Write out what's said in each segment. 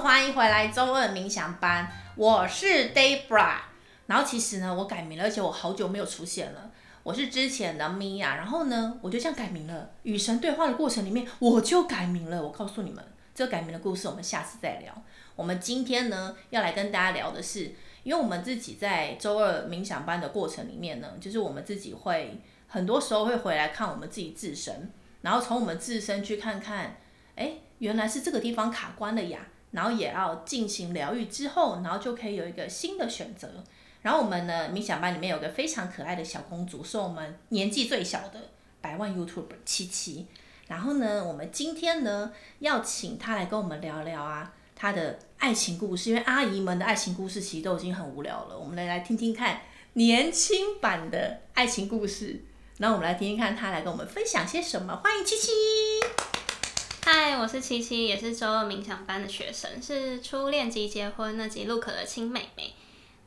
欢迎回来周二冥想班，我是 Debra。然后其实呢，我改名了，而且我好久没有出现了。我是之前的 Mia，然后呢，我就这样改名了。与神对话的过程里面，我就改名了。我告诉你们，这个改名的故事，我们下次再聊。我们今天呢，要来跟大家聊的是，因为我们自己在周二冥想班的过程里面呢，就是我们自己会很多时候会回来看我们自己自身，然后从我们自身去看看，哎。原来是这个地方卡关了呀，然后也要进行疗愈之后，然后就可以有一个新的选择。然后我们呢，冥想班里面有个非常可爱的小公主，是我们年纪最小的百万 YouTube 七七。然后呢，我们今天呢要请她来跟我们聊聊啊，她的爱情故事。因为阿姨们的爱情故事其实都已经很无聊了，我们来来听听看年轻版的爱情故事。然后我们来听听看她来跟我们分享些什么。欢迎七七。嗨，我是七七，也是周二冥想班的学生，是初恋即结婚那集 Look 的亲妹妹。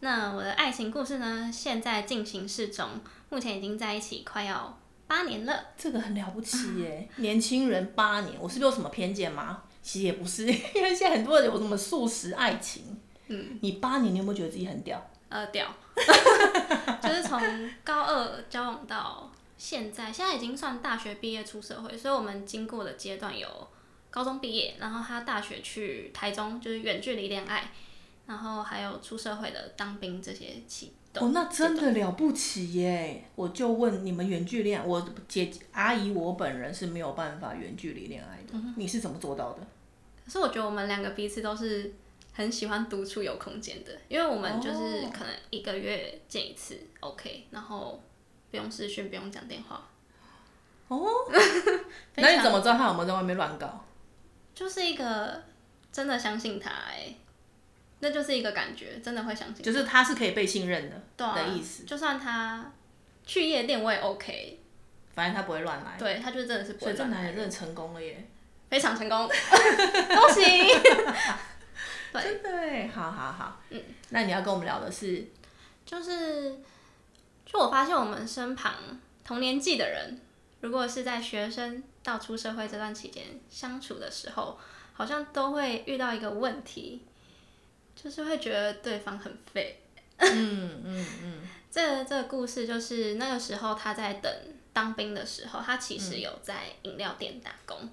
那我的爱情故事呢，现在进行式中，目前已经在一起快要八年了。这个很了不起耶，年轻人八年，我是不是有什么偏见吗？其实也不是，因为现在很多人有什么素食爱情。嗯，你八年，你有没有觉得自己很屌？呃，屌，就是从高二交往到现在，现在已经算大学毕业出社会，所以我们经过的阶段有。高中毕业，然后他大学去台中，就是远距离恋爱，然后还有出社会的当兵这些启动。哦，那真的了不起耶！我就问你们远距离我姐阿姨我本人是没有办法远距离恋爱的，嗯，你是怎么做到的？可是我觉得我们两个彼此都是很喜欢独处有空间的，因为我们就是可能一个月见一次，哦，OK，然后不用视讯，不用讲电话。哦，那你怎么知道他有没有在外面乱搞？就是一个真的相信他哎、欸，那就是一个感觉，真的会相信。就是他是可以被信任的，对啊、的意思。就算他去夜店，我也 OK。反正他不会乱来。对，他就真的是不会乱来。所以这男人真的成功了耶，非常成功，恭喜。对，真的哎，好好好，嗯，那你要跟我们聊的是，就是，就我发现我们身旁同年纪的人，如果是在学生。到出社会这段期间相处的时候，好像都会遇到一个问题，就是会觉得对方很废。嗯嗯嗯。这个、这个故事就是那个时候他在等当兵的时候，他其实有在饮料店打工，嗯、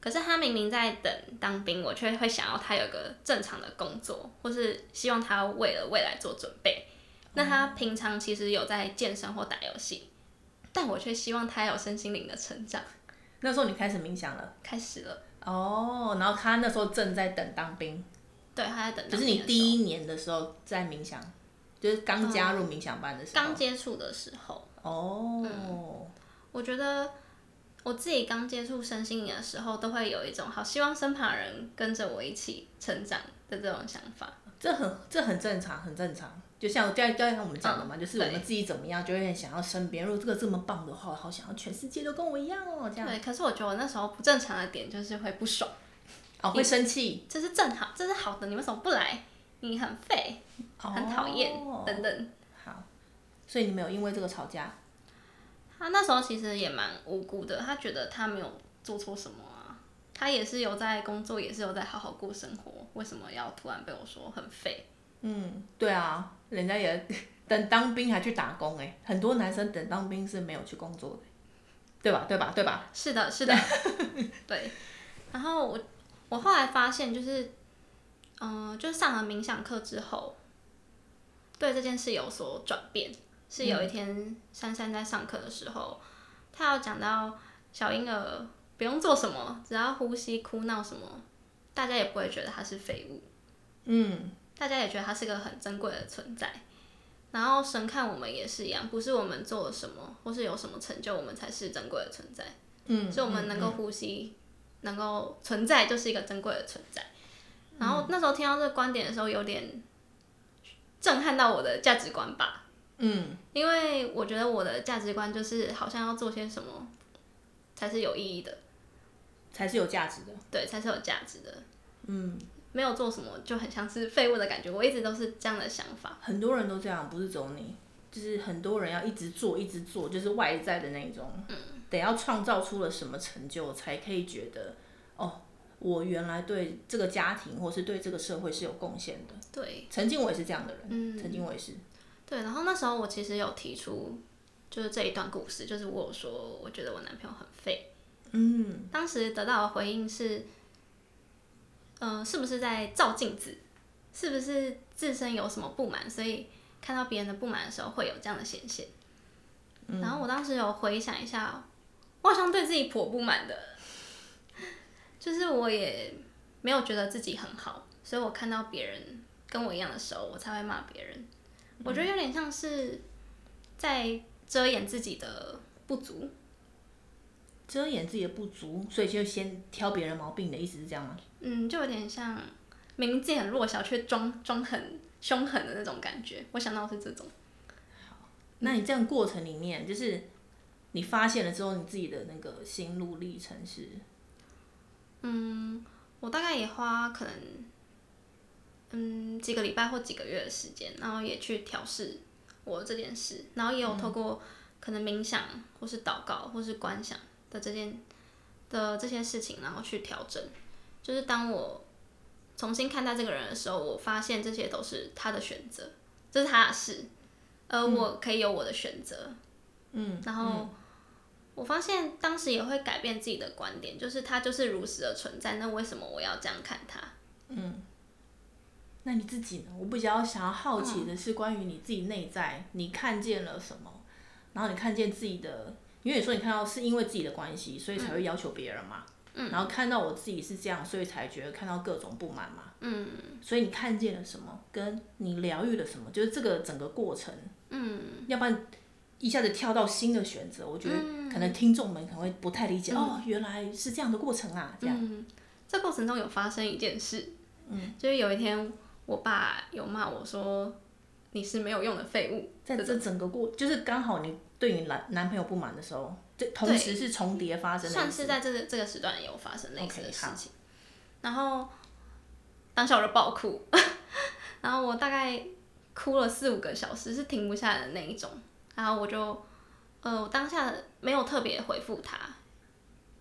可是他明明在等当兵，我却会想要他有个正常的工作，或是希望他为了未来做准备。那他平常其实有在健身或打游戏，但我却希望他有身心灵的成长。那时候你开始冥想了？开始了。哦，然后他那时候正在等当兵。对，他在等。就是你第一年的时候在冥想，就是刚加入冥想班的时候。刚、嗯、接触的时候。哦、嗯。我觉得我自己刚接触身心灵的时候，都会有一种好希望身旁人跟着我一起成长的这种想法。这很这很正常，很正常。就像刚刚才我们讲的嘛、嗯，就是我们自己怎么样，就会想要身边。如果这个这么棒的话，好想要全世界都跟我一样哦，这样。对，可是我觉得我那时候不正常的点就是会不爽，哦，会生气。这是正好，这是好的，你为什么不来？你很废，很讨厌、哦，等等。好，所以你没有因为这个吵架？他那时候其实也蛮无辜的，他觉得他没有做错什么啊，他也是有在工作，也是有在好好过生活，为什么要突然被我说很废？嗯，对啊，人家也等当兵还去打工哎，很多男生等当兵是没有去工作的，对吧？对吧？对吧？是的，是的，对。然后我我后来发现，就是嗯、呃，就上了冥想课之后，对这件事有所转变。是有一天珊珊在上课的时候，她要讲到小婴儿不用做什么，只要呼吸、哭闹什么，大家也不会觉得他是废物。嗯。大家也觉得它是个很珍贵的存在，然后神看我们也是一样，不是我们做了什么或是有什么成就，我们才是珍贵的存在。嗯，所以我们能够呼吸、嗯嗯，能够存在，就是一个珍贵的存在。然后那时候听到这个观点的时候，有点震撼到我的价值观吧。嗯，因为我觉得我的价值观就是好像要做些什么才是有意义的，才是有价值的。对，才是有价值的。嗯。没有做什么就很像是废物的感觉，我一直都是这样的想法。很多人都这样，不是只有你，就是很多人要一直做，一直做，就是外在的那种，嗯，得要创造出了什么成就才可以觉得，哦，我原来对这个家庭或是对这个社会是有贡献的。对，曾经我也是这样的人，嗯，曾经我也是。对，然后那时候我其实有提出，就是这一段故事，就是我有说我觉得我男朋友很废。嗯，当时得到的回应是，呃，是不是在照镜子？是不是自身有什么不满，所以看到别人的不满的时候会有这样的显现？嗯，然后我当时有回想一下，我好像对自己颇不满的，就是我也没有觉得自己很好，所以我看到别人跟我一样的时候，我才会骂别人。我觉得有点像是在遮掩自己的不足。遮掩自己的不足，所以就先挑别人毛病的意思是这样吗？嗯，就有点像明明自己很弱小，却装装很凶狠的那种感觉。我想到是这种。好，那你这样过程里面，就是你发现了之后，你自己的那个心路历程是？嗯，我大概也花可能嗯几个礼拜或几个月的时间，然后也去调试我这件事，然后也有透过可能冥想，或是祷告，或是观想。的这件的这些事情，然后去调整。就是当我重新看待这个人的时候，我发现这些都是他的选择，这是他的事，而我可以有我的选择。嗯，然后我发现当时也会改变自己的观点，就是他就是如实的存在，那为什么我要这样看他？嗯，那你自己呢？我比较想要好奇的是关于你自己内在，你看见了什么？然后你看见自己的。因为你说你看到是因为自己的关系，所以才会要求别人嘛。嗯。然后看到我自己是这样，所以才觉得看到各种不满嘛。嗯。所以你看见了什么？跟你疗愈了什么？就是这个整个过程。嗯。要不然一下子跳到新的选择，我觉得可能听众们可能会不太理解。嗯。哦，原来是这样的过程啊，这样。嗯。这过程中有发生一件事。嗯。就是有一天，我爸有骂我说：“你是没有用的废物。”在这整个过，就是刚好你。对你男男朋友不满的时候，这同时是重叠发生的，算是在这个这个时段有发生类似的事情。Okay, 然后当下我就爆哭，然后我大概哭了四五个小时，是停不下来的那一种。然后我就，呃，我当下没有特别回复他，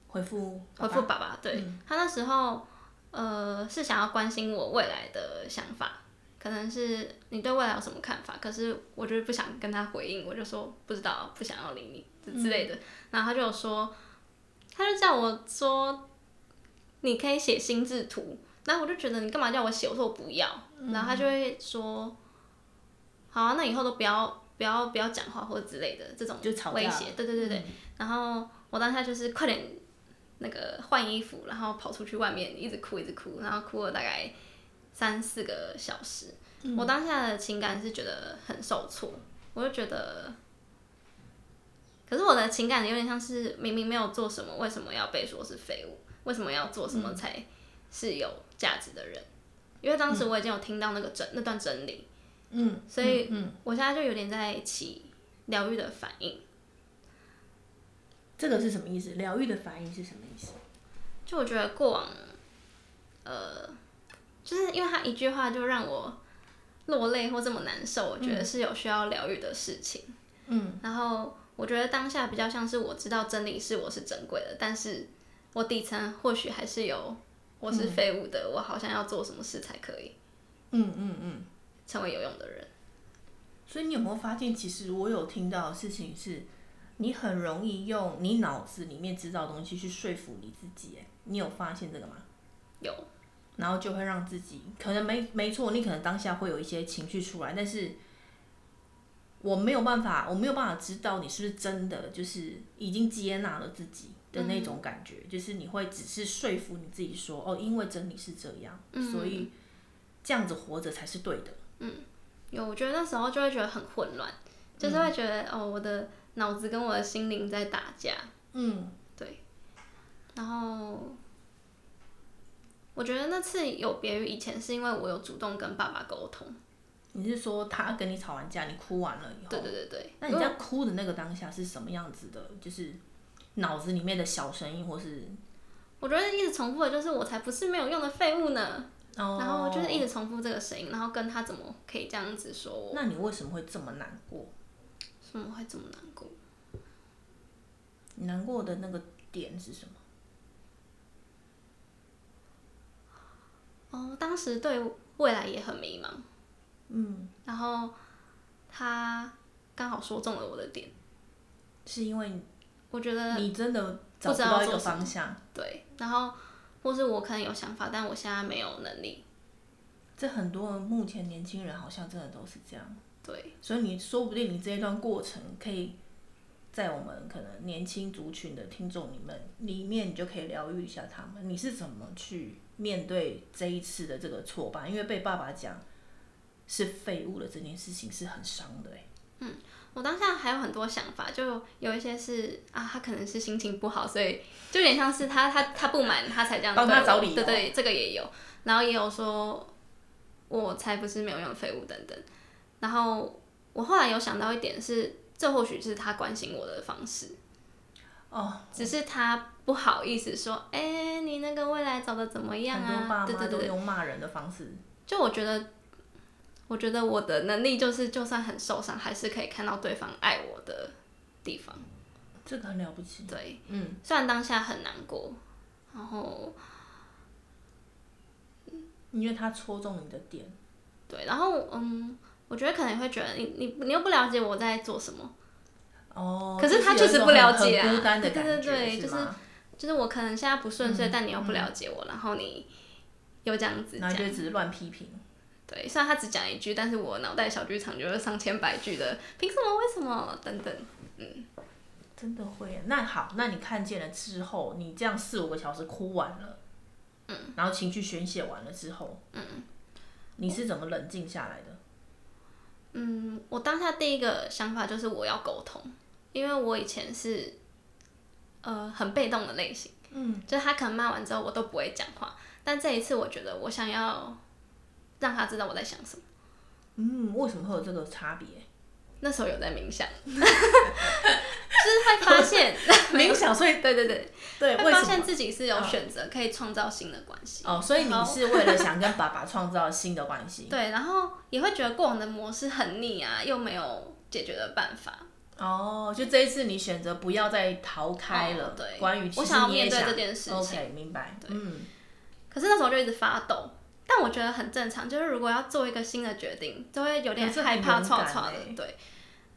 回复回复爸爸。对、嗯、他那时候，呃，是想要关心我未来的想法。可能是你对未来有什么看法？可是我就是不想跟他回应，我就说不知道，不想要理你之类的。嗯、然后他就有说，他就叫我说，你可以写心智图。然后我就觉得你干嘛叫我写？我说我不要。嗯、然后他就会说，好啊，那以后都不要不要不要讲话或者之类的这种威胁。对对对对。嗯、然后我当下就是快点那个换衣服，然后跑出去外面一直哭一直哭，然后哭了大概。三四个小时，嗯，我当下的情感是觉得很受挫，我就觉得，可是我的情感有点像是明明没有做什么，为什么要被说是废物？为什么要做什么才是有价值的人？嗯，因为当时我已经有听到那个真那段真理，嗯，所以我现在就有点在起疗愈的反应。这个是什么意思？疗愈的反应是什么意思？就我觉得过往，呃。就是因为他一句话就让我落泪或这么难受，我觉得是有需要疗愈的事情。嗯，然后我觉得当下比较像是我知道真理是我是珍贵的，但是我底层或许还是有我是废物的，嗯，我好像要做什么事才可以。嗯嗯嗯，成为有用的人。所以你有没有发现，其实我有听到的事情是，你很容易用你脑子里面知道的东西去说服你自己。哎，你有发现这个吗？有。然后就会让自己可能没没错，你可能当下会有一些情绪出来，但是我没有办法，我没有办法知道你是不是真的就是已经接纳了自己的那种感觉，嗯、就是你会只是说服你自己说，哦，因为真理是这样，嗯、所以这样子活着才是对的。嗯，有，我觉得那时候就会觉得很混乱，就是会觉得、嗯、哦，我的脑子跟我的心灵在打架。嗯，对，然后。我觉得那次有别于以前，是因为我有主动跟爸爸沟通。你是说他跟你吵完架，你哭完了以后？对对对对。那你在哭的那个当下是什么样子的？就是脑子里面的小声音，或是？我觉得一直重复的就是“我才不是没有用的废物呢”，哦。然后就是一直重复这个声音，然后跟他怎么可以这样子说我？那你为什么会这么难过？怎么会这么难过？你难过的那个点是什么？哦，当时对未来也很迷茫。嗯，然后他刚好说中了我的点，是因为我觉得你真的找不到一个方向。对，然后或是我可能有想法，但我现在没有能力。这很多目前年轻人好像真的都是这样。对，所以你说不定你这一段过程可以在我们可能年轻族群的听众里面里面，你就可以疗愈一下他们。你是怎么去面对这一次的这个挫败？因为被爸爸讲是废物的这件事情是很伤的哎。嗯，我当下还有很多想法，就有一些是啊，他可能是心情不好，所以就有点像是他他他不满他才这样帮他找理由。对对，这个也有，然后也有说。我才不是没有用废物等等，然后我后来有想到一点是，这或许是他关心我的方式，哦，只是他不好意思说，哎、欸，你那个未来找的怎么样啊？对对对，用骂人的方式。就我觉得，我觉得我的能力就是，就算很受伤，还是可以看到对方爱我的地方，这个很了不起。对，嗯，虽然当下很难过，然后。因为他戳中你的点，对，然后嗯，我觉得可能会觉得你你你又不了解我在做什么，哦，可是他确实不了解啊，孤单的感觉，对对对，就是就是我可能现在不顺遂，嗯，但你又不了解我，嗯，然后你又这样子讲，然后就只是乱批评，对，虽然他只讲一句，但是我脑袋小剧场就是上千百句的，凭什么？为什么？等等，嗯，真的会。那好，那你看见了之后，你这样四五个小时哭完了。嗯，然后情绪宣泄完了之后，嗯，你是怎么冷静下来的？嗯，我当下第一个想法就是我要沟通，因为我以前是，呃，很被动的类型，嗯，就是他可能骂完之后我都不会讲话，但这一次我觉得我想要让他知道我在想什么。嗯，为什么会有这个差别？那时候有在冥想。就是会发现冥想，所以对对对对，会发现自己是有选择可以创造新的关系。哦，所以你是为了想跟爸爸创造新的关系。对，然后也会觉得过往的模式很腻啊，又没有解决的办法。哦，就这一次你选择不要再逃开了。哦、对，关于我想要面对这件事情。OK，明白。对。嗯。可是那时候就一直发抖，但我觉得很正常，就是如果要做一个新的决定，就会有点害怕、错错的。对。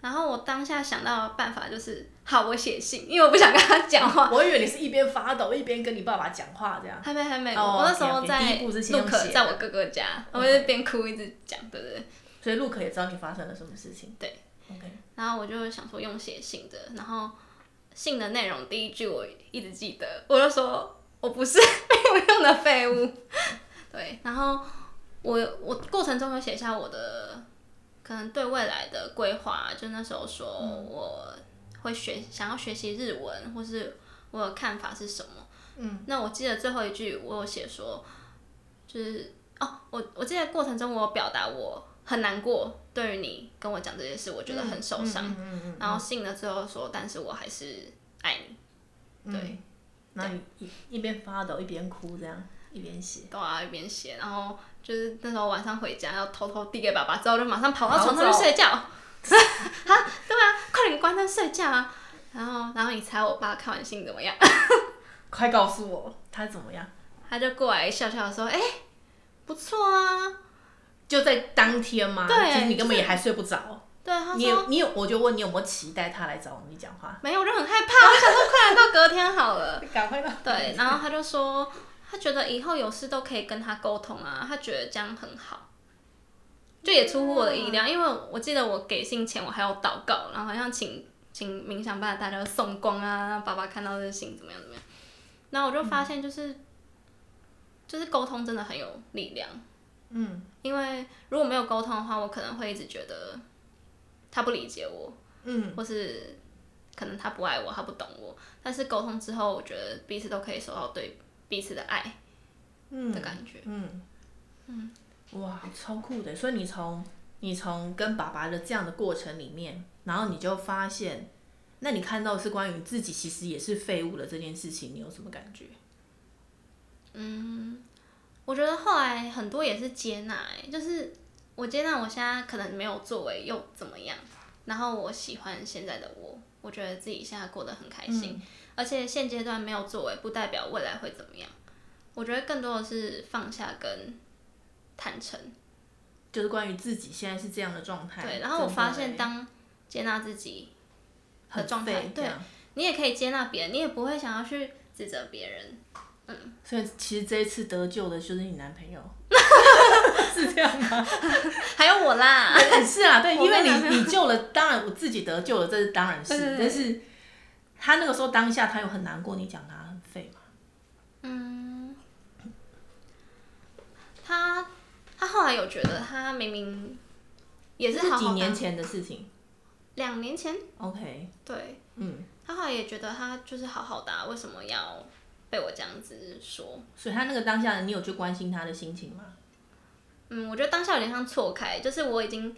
然后我当下想到的办法就是，好，我写信，因为我不想跟他讲话。我以为你是一边发抖一边跟你爸爸讲话这样。还没还没，oh, 我那时候在 Luke 在我哥哥家，我就边哭一直讲，对不对？所以 Luke 也知道你发生了什么事情。对，OK。然后我就想说用写信的，然后信的内容第一句我一直记得，我就说我不是没有用的废物。对，然后我我过程中有写下我的。可能对未来的规划，就那时候说我会学、嗯、想要学习日文，或是我的看法是什么。嗯，那我记得最后一句我有写说，就是哦，我我记得过程中我有表达我很难过，对于你跟我讲这件事，我觉得很受伤。嗯嗯嗯嗯、然后信了之后说，但是我还是爱你。对，嗯、那你一一边发抖一边哭这样。一边写，对啊，一边写，然后就是那时候晚上回家要偷偷递给爸爸，之后就马上跑到床上去睡觉。啊，对啊，快点关灯睡觉啊！然后，然后你猜我爸看完信怎么样？快告诉我他怎么样？他就过来笑笑说：“哎、欸，不错啊。”就在当天吗？对，其实你根本也还睡不着。对，他说你有你有，我就问你有没有期待他来找你讲话？没有，我就很害怕，我想说快来到隔天好了，赶快到。对，然后他就说。他觉得以后有事都可以跟他沟通啊，他觉得这样很好，就也出乎我的意料，因为我记得我给信前我还要祷告，然后好像请请冥想班的大家送光啊，让爸爸看到这信怎么样怎么样，然后我就发现就是、嗯、就是沟通真的很有力量，嗯，因为如果没有沟通的话，我可能会一直觉得他不理解我，嗯，或是可能他不爱我，他不懂我，但是沟通之后，我觉得彼此都可以收到对。彼此的爱，的感觉，嗯嗯，哇，超酷的！所以你从你从跟爸爸的这样的过程里面，然后你就发现，那你看到的是关于自己其实也是废物的这件事情，你有什么感觉？嗯，我觉得后来很多也是接纳，就是我接纳我现在可能没有作为又怎么样，然后我喜欢现在的我，我觉得自己现在过得很开心。嗯而且现阶段没有作为，不代表未来会怎么样。我觉得更多的是放下跟坦诚，就是关于自己现在是这样的状态。对，然后我发现当接纳自己的状态，对，你也可以接纳别人，你也不会想要去指责别人。嗯，所以其实这一次得救的就是你男朋友，是这样吗？还有我啦，是啊，对，因为你你救了，当然我自己得救了，这是当然是，但是他那个时候当下他有很难过，你讲他很废嘛？嗯，他他后来有觉得他明明也是好好几年前的事情，两年前，OK，对，嗯，他后来也觉得他就是好好的，为什么要？被我这样子说，所以他那个当下的你有去关心他的心情吗？嗯，我觉得当下有点像错开，就是我已经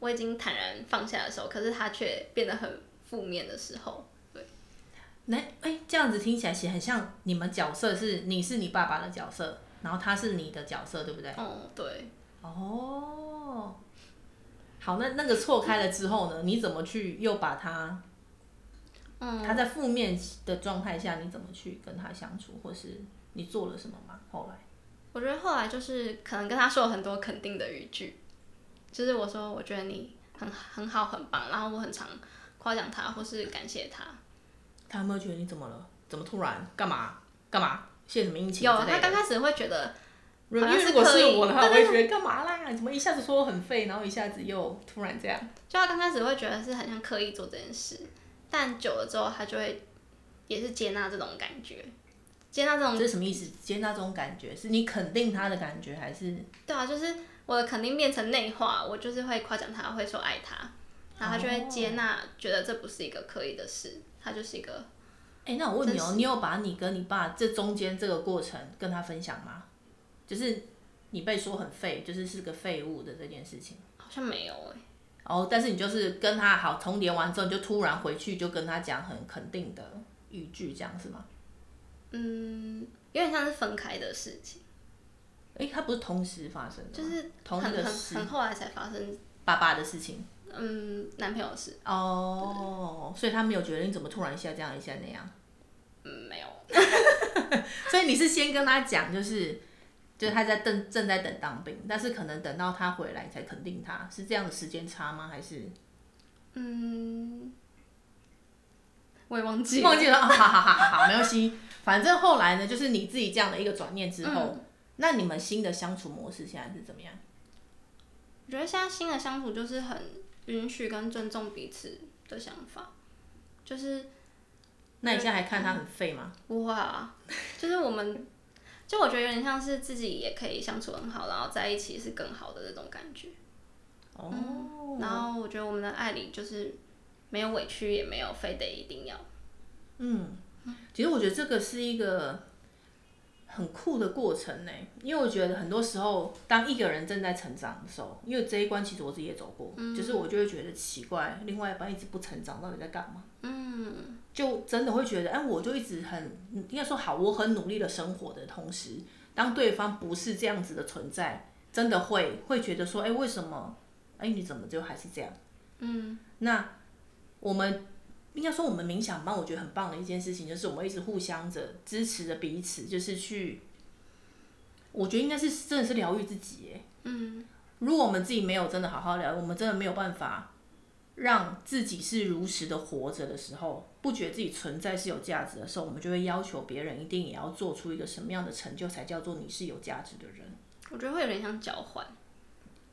我已经坦然放下的时候，可是他却变得很负面的时候，对。那哎、欸，这样子听起来其实很像你们角色是你是你爸爸的角色，然后他是你的角色，对不对？哦，对。哦，好，那那个错开了之后呢？你怎么去又把他？嗯，他在负面的状态下，你怎么去跟他相处，或是你做了什么吗？后来，我觉得后来就是可能跟他说了很多肯定的语句，就是我说我觉得你很很好很棒，然后我很常夸奖他或是感谢他。他有没有觉得你怎么了？怎么突然？干嘛？干嘛？献什么殷勤？有，他刚开始会觉得，因为如果是我的话，我会觉得干嘛啦？怎么一下子说我很废，然后一下子又突然这样？就他刚开始会觉得是很像刻意做这件事。但久了之后，他就会也是接纳这种感觉，接纳这种。这是什么意思？接纳这种感觉，是你肯定他的感觉，还是？对啊，就是我的肯定变成内化，我就是会夸奖他，会说爱他，然后他就会接纳，哦、觉得这不是一个刻意的事，他就是一个。哎、欸，那我问你哦，你有把你跟你爸这中间这个过程跟他分享吗？就是你被说很废，就是是个废物的这件事情。好像没有哎、欸。哦，但是你就是跟他好重叠完之后，你就突然回去就跟他讲很肯定的语句，这样是吗？嗯，有点像是分开的事情。哎、欸，他不是同时发生的，就是同一个事，很后来才发生。爸爸的事情。嗯，男朋友是。哦，所以他没有觉得你怎么突然一下这样一下那样。嗯，没有。所以你是先跟他讲，就是。就是他在等，正在等当兵，但是可能等到他回来才肯定他，是这样的时间差吗？还是？嗯，我也忘记了。忘记了，好好好好好，没关系。反正后来呢，就是你自己这样的一个转念之后，嗯、那你们新的相处模式现在是怎么样？我觉得现在新的相处就是很允许跟尊重彼此的想法，就是。那你现在还看他很废吗？不会啊，就是我们。就我觉得有点像是自己也可以相处很好，然后在一起是更好的那种感觉。哦、嗯。然后我觉得我们的爱里就是没有委屈，也没有非得一定要。嗯。其实我觉得这个是一个很酷的过程呢，因为我觉得很多时候当一个人正在成长的时候，因为这一关其实我自己也走过，嗯、就是我就会觉得奇怪，另外一半一直不成长，到底在干嘛？嗯。就真的会觉得，哎，我就一直很应该说好，我很努力的生活的同时，当对方不是这样子的存在，真的会会觉得说，哎，为什么？哎，你怎么就还是这样？嗯，那我们应该说，我们冥想班，我觉得很棒的一件事情，就是我们一直互相着支持着彼此，就是去，我觉得应该是真的是疗愈自己，哎，嗯，如果我们自己没有真的好好疗愈，我们真的没有办法。让自己是如实的活着的时候，不觉得自己存在是有价值的时候，我们就会要求别人一定也要做出一个什么样的成就，才叫做你是有价值的人。我觉得会有点像交换，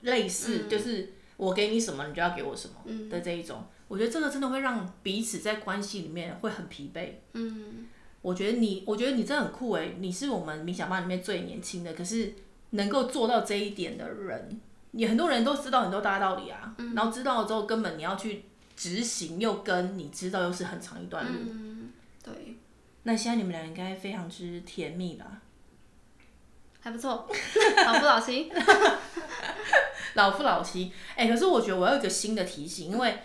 类似就是我给你什么，你就要给我什么的这一种。我觉得这个真的会让彼此在关系里面会很疲惫。嗯，我觉得你，我觉得你真的很酷诶，你是我们冥想班里面最年轻的，可是能够做到这一点的人。你很多人都知道很多大道理啊，嗯、然后知道了之后，根本你要去执行，又跟你知道又是很长一段路。嗯、对。那现在你们俩应该非常之甜蜜吧？还不错，老夫老妻。老夫老妻，哎、欸，可是我觉得我要有一个新的提醒，因为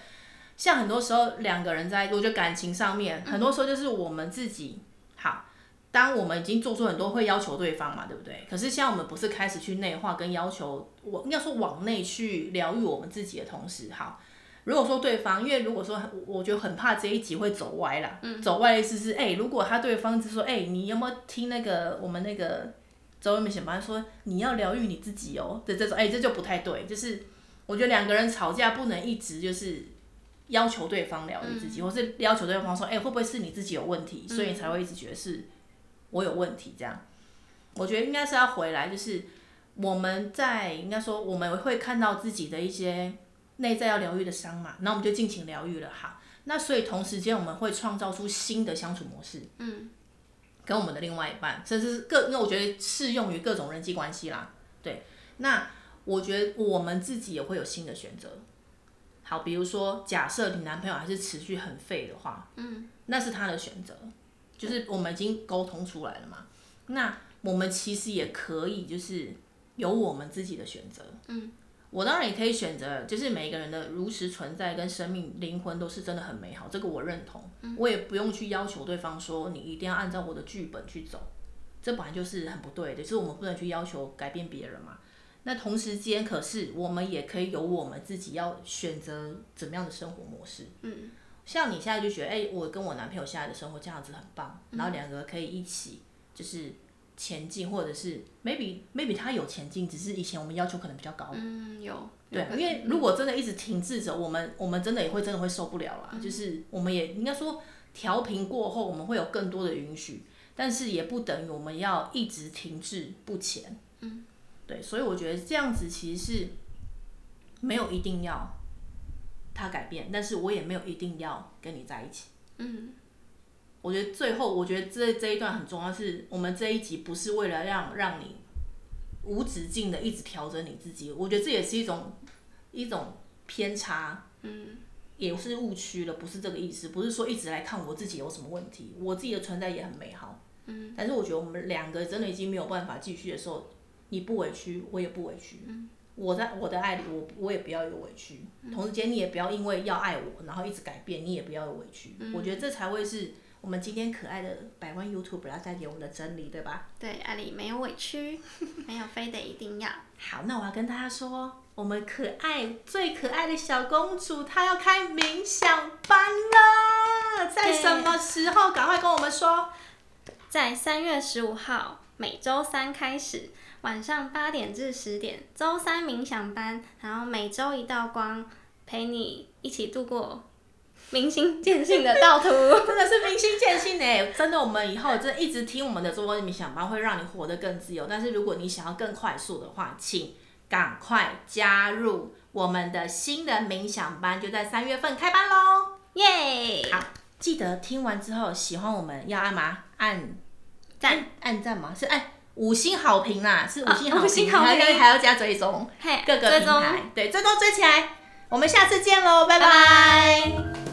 像很多时候两个人在，我觉得感情上面，很多时候就是我们自己好。当我们已经做出很多会要求对方嘛，对不对？可是像我们不是开始去内化跟要求，我应该说往内去疗愈我们自己的同时，好，如果说对方，因为如果说我觉得很怕这一集会走歪啦，嗯、走歪的意思是，哎、欸，如果他对方就说，哎、欸，你有没有听那个我们那个周慧敏小班说你要疗愈你自己哦的这种，哎、欸，这就不太对，就是我觉得两个人吵架不能一直就是要求对方疗愈自己，嗯、或是要求对方说，哎、欸，会不会是你自己有问题，所以你才会一直觉得是我有问题这样？我觉得应该是要回来，就是我们在应该说我们会看到自己的一些。内在要疗愈的伤嘛，那我们就尽情疗愈了。好，那所以同时间我们会创造出新的相处模式，嗯，跟我们的另外一半，甚至是各，因为我觉得适用于各种人际关系啦。对，那我觉得我们自己也会有新的选择。好，比如说假设你男朋友还是持续很废的话，嗯，那是他的选择，就是我们已经沟通出来了嘛。那我们其实也可以，就是有我们自己的选择，嗯。我当然也可以选择，就是每一个人的如实存在跟生命灵魂都是真的很美好，这个我认同。我也不用去要求对方说你一定要按照我的剧本去走，这本来就是很不对的，就是我们不能去要求改变别人嘛。那同时间，可是我们也可以有我们自己要选择怎么样的生活模式。嗯，像你现在就觉得，哎，我跟我男朋友现在的生活这样子很棒，然后两个可以一起就是。前进，或者是 maybe maybe 他有前进，只是以前我们要求可能比较高。嗯，有。对，因为如果真的一直停滞着，我们我们真的也会真的会受不了啦。嗯、就是我们也应该说调频过后，我们会有更多的允许，但是也不等于我们要一直停滞不前。嗯，对，所以我觉得这样子其实是没有一定要他改变，但是我也没有一定要跟你在一起。嗯。我觉得最后，我觉得这这一段很重要，是我们这一集不是为了让让你无止境的一直调整你自己，我觉得这也是一种一种偏差，嗯，也是误区了，不是这个意思，不是说一直来看我自己有什么问题，我自己的存在也很美好，嗯，但是我觉得我们两个真的已经没有办法继续的时候，你不委屈，我也不委屈，嗯，我在我的爱里，我我也不要有委屈，同时间你也不要因为要爱我，然后一直改变，你也不要有委屈，我觉得这才会是。我们今天可爱的百万 YouTube 要带给我们的真理，对吧？对，爱里没有委屈，没有非得一定要。好，那我要跟大家说，我们可爱最可爱的小公主她要开冥想班了，在什么时候？赶快跟我们说。在三月十五号，每周三开始，晚上八点至十点，周三冥想班，然后每周一道光，陪你一起度过。明心见性的道途，真的是明心见性哎！真的，我们以后真的一直听我们的周光冥想班，会让你活得更自由。但是如果你想要更快速的话，请赶快加入我们的新的冥想班，就在三月份开班喽！耶好，记得听完之后喜欢我们要按吗？按赞赞，按赞吗？是按五星好评啦，是五星好评，哦、还要还要加追踪，嘿各个平台，追踪对，追踪追起来。我们下次见喽，拜拜。拜拜。